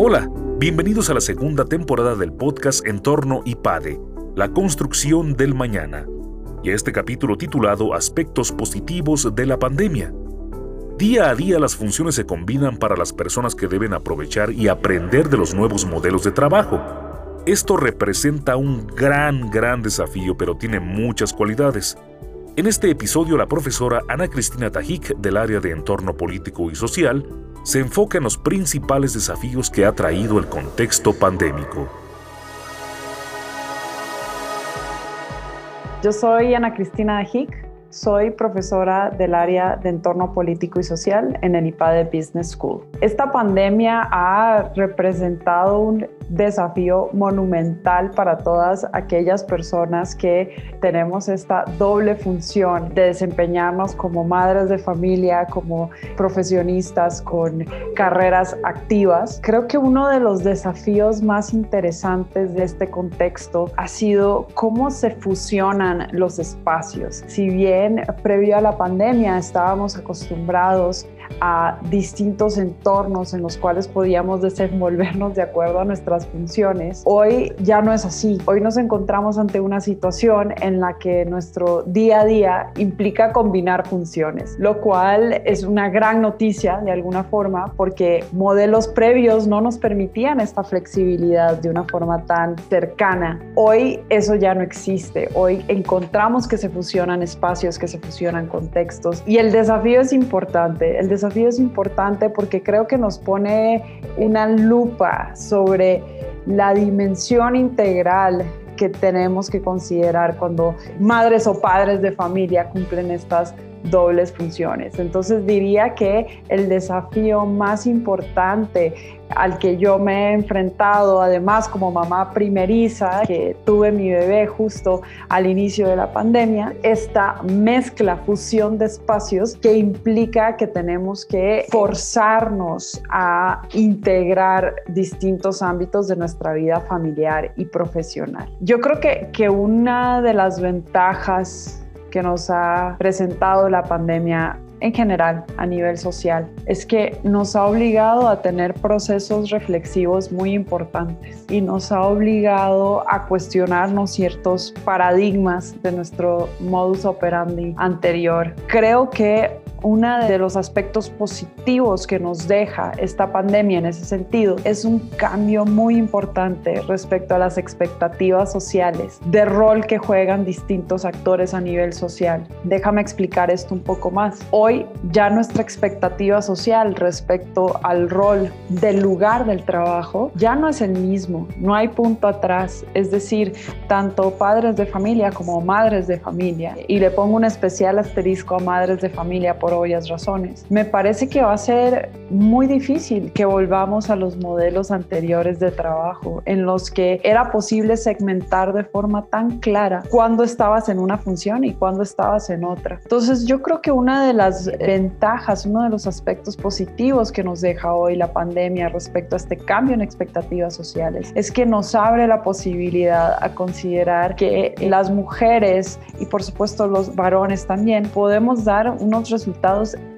Hola, bienvenidos a la segunda temporada del podcast Entorno IPADE, la construcción del mañana, y a este capítulo titulado Aspectos positivos de la pandemia. Día a día las funciones se combinan para las personas que deben aprovechar y aprender de los nuevos modelos de trabajo. Esto representa un gran, gran desafío, pero tiene muchas cualidades. En este episodio, la profesora Ana Cristina Tajik, del área de Entorno Político y Social, se enfoca en los principales desafíos que ha traído el contexto pandémico. Yo soy Ana Cristina Hick, soy profesora del área de entorno político y social en el IPADE Business School. Esta pandemia ha representado un desafío monumental para todas aquellas personas que tenemos esta doble función de desempeñarnos como madres de familia, como profesionistas con carreras activas. Creo que uno de los desafíos más interesantes de este contexto ha sido cómo se fusionan los espacios. Si bien previo a la pandemia estábamos acostumbrados a distintos entornos en los cuales podíamos desenvolvernos de acuerdo a nuestras funciones. Hoy ya no es así. Hoy nos encontramos ante una situación en la que nuestro día a día implica combinar funciones, lo cual es una gran noticia de alguna forma porque modelos previos no nos permitían esta flexibilidad de una forma tan cercana. Hoy eso ya no existe. Hoy encontramos que se fusionan espacios, que se fusionan contextos y el desafío es importante. Desafío es importante porque creo que nos pone una lupa sobre la dimensión integral que tenemos que considerar cuando madres o padres de familia cumplen estas dobles funciones. Entonces diría que el desafío más importante al que yo me he enfrentado, además como mamá primeriza, que tuve mi bebé justo al inicio de la pandemia, esta mezcla, fusión de espacios que implica que tenemos que forzarnos a integrar distintos ámbitos de nuestra vida familiar y profesional. Yo creo que, que una de las ventajas que nos ha presentado la pandemia en general a nivel social es que nos ha obligado a tener procesos reflexivos muy importantes y nos ha obligado a cuestionarnos ciertos paradigmas de nuestro modus operandi anterior. Creo que uno de los aspectos positivos que nos deja esta pandemia en ese sentido es un cambio muy importante respecto a las expectativas sociales de rol que juegan distintos actores a nivel social. Déjame explicar esto un poco más. Hoy ya nuestra expectativa social respecto al rol del lugar del trabajo ya no es el mismo, no hay punto atrás, es decir, tanto padres de familia como madres de familia, y le pongo un especial asterisco a madres de familia por obvias razones. Me parece que va a ser muy difícil que volvamos a los modelos anteriores de trabajo en los que era posible segmentar de forma tan clara cuándo estabas en una función y cuándo estabas en otra. Entonces yo creo que una de las ventajas, uno de los aspectos positivos que nos deja hoy la pandemia respecto a este cambio en expectativas sociales es que nos abre la posibilidad a considerar que las mujeres y por supuesto los varones también podemos dar unos resultados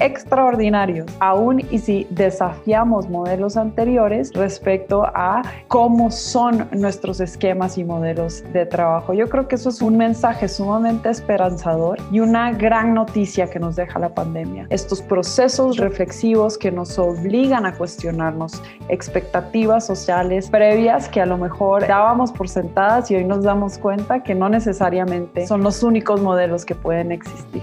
extraordinarios, aún y si desafiamos modelos anteriores respecto a cómo son nuestros esquemas y modelos de trabajo. Yo creo que eso es un mensaje sumamente esperanzador y una gran noticia que nos deja la pandemia. Estos procesos reflexivos que nos obligan a cuestionarnos expectativas sociales previas que a lo mejor dábamos por sentadas y hoy nos damos cuenta que no necesariamente son los únicos modelos que pueden existir.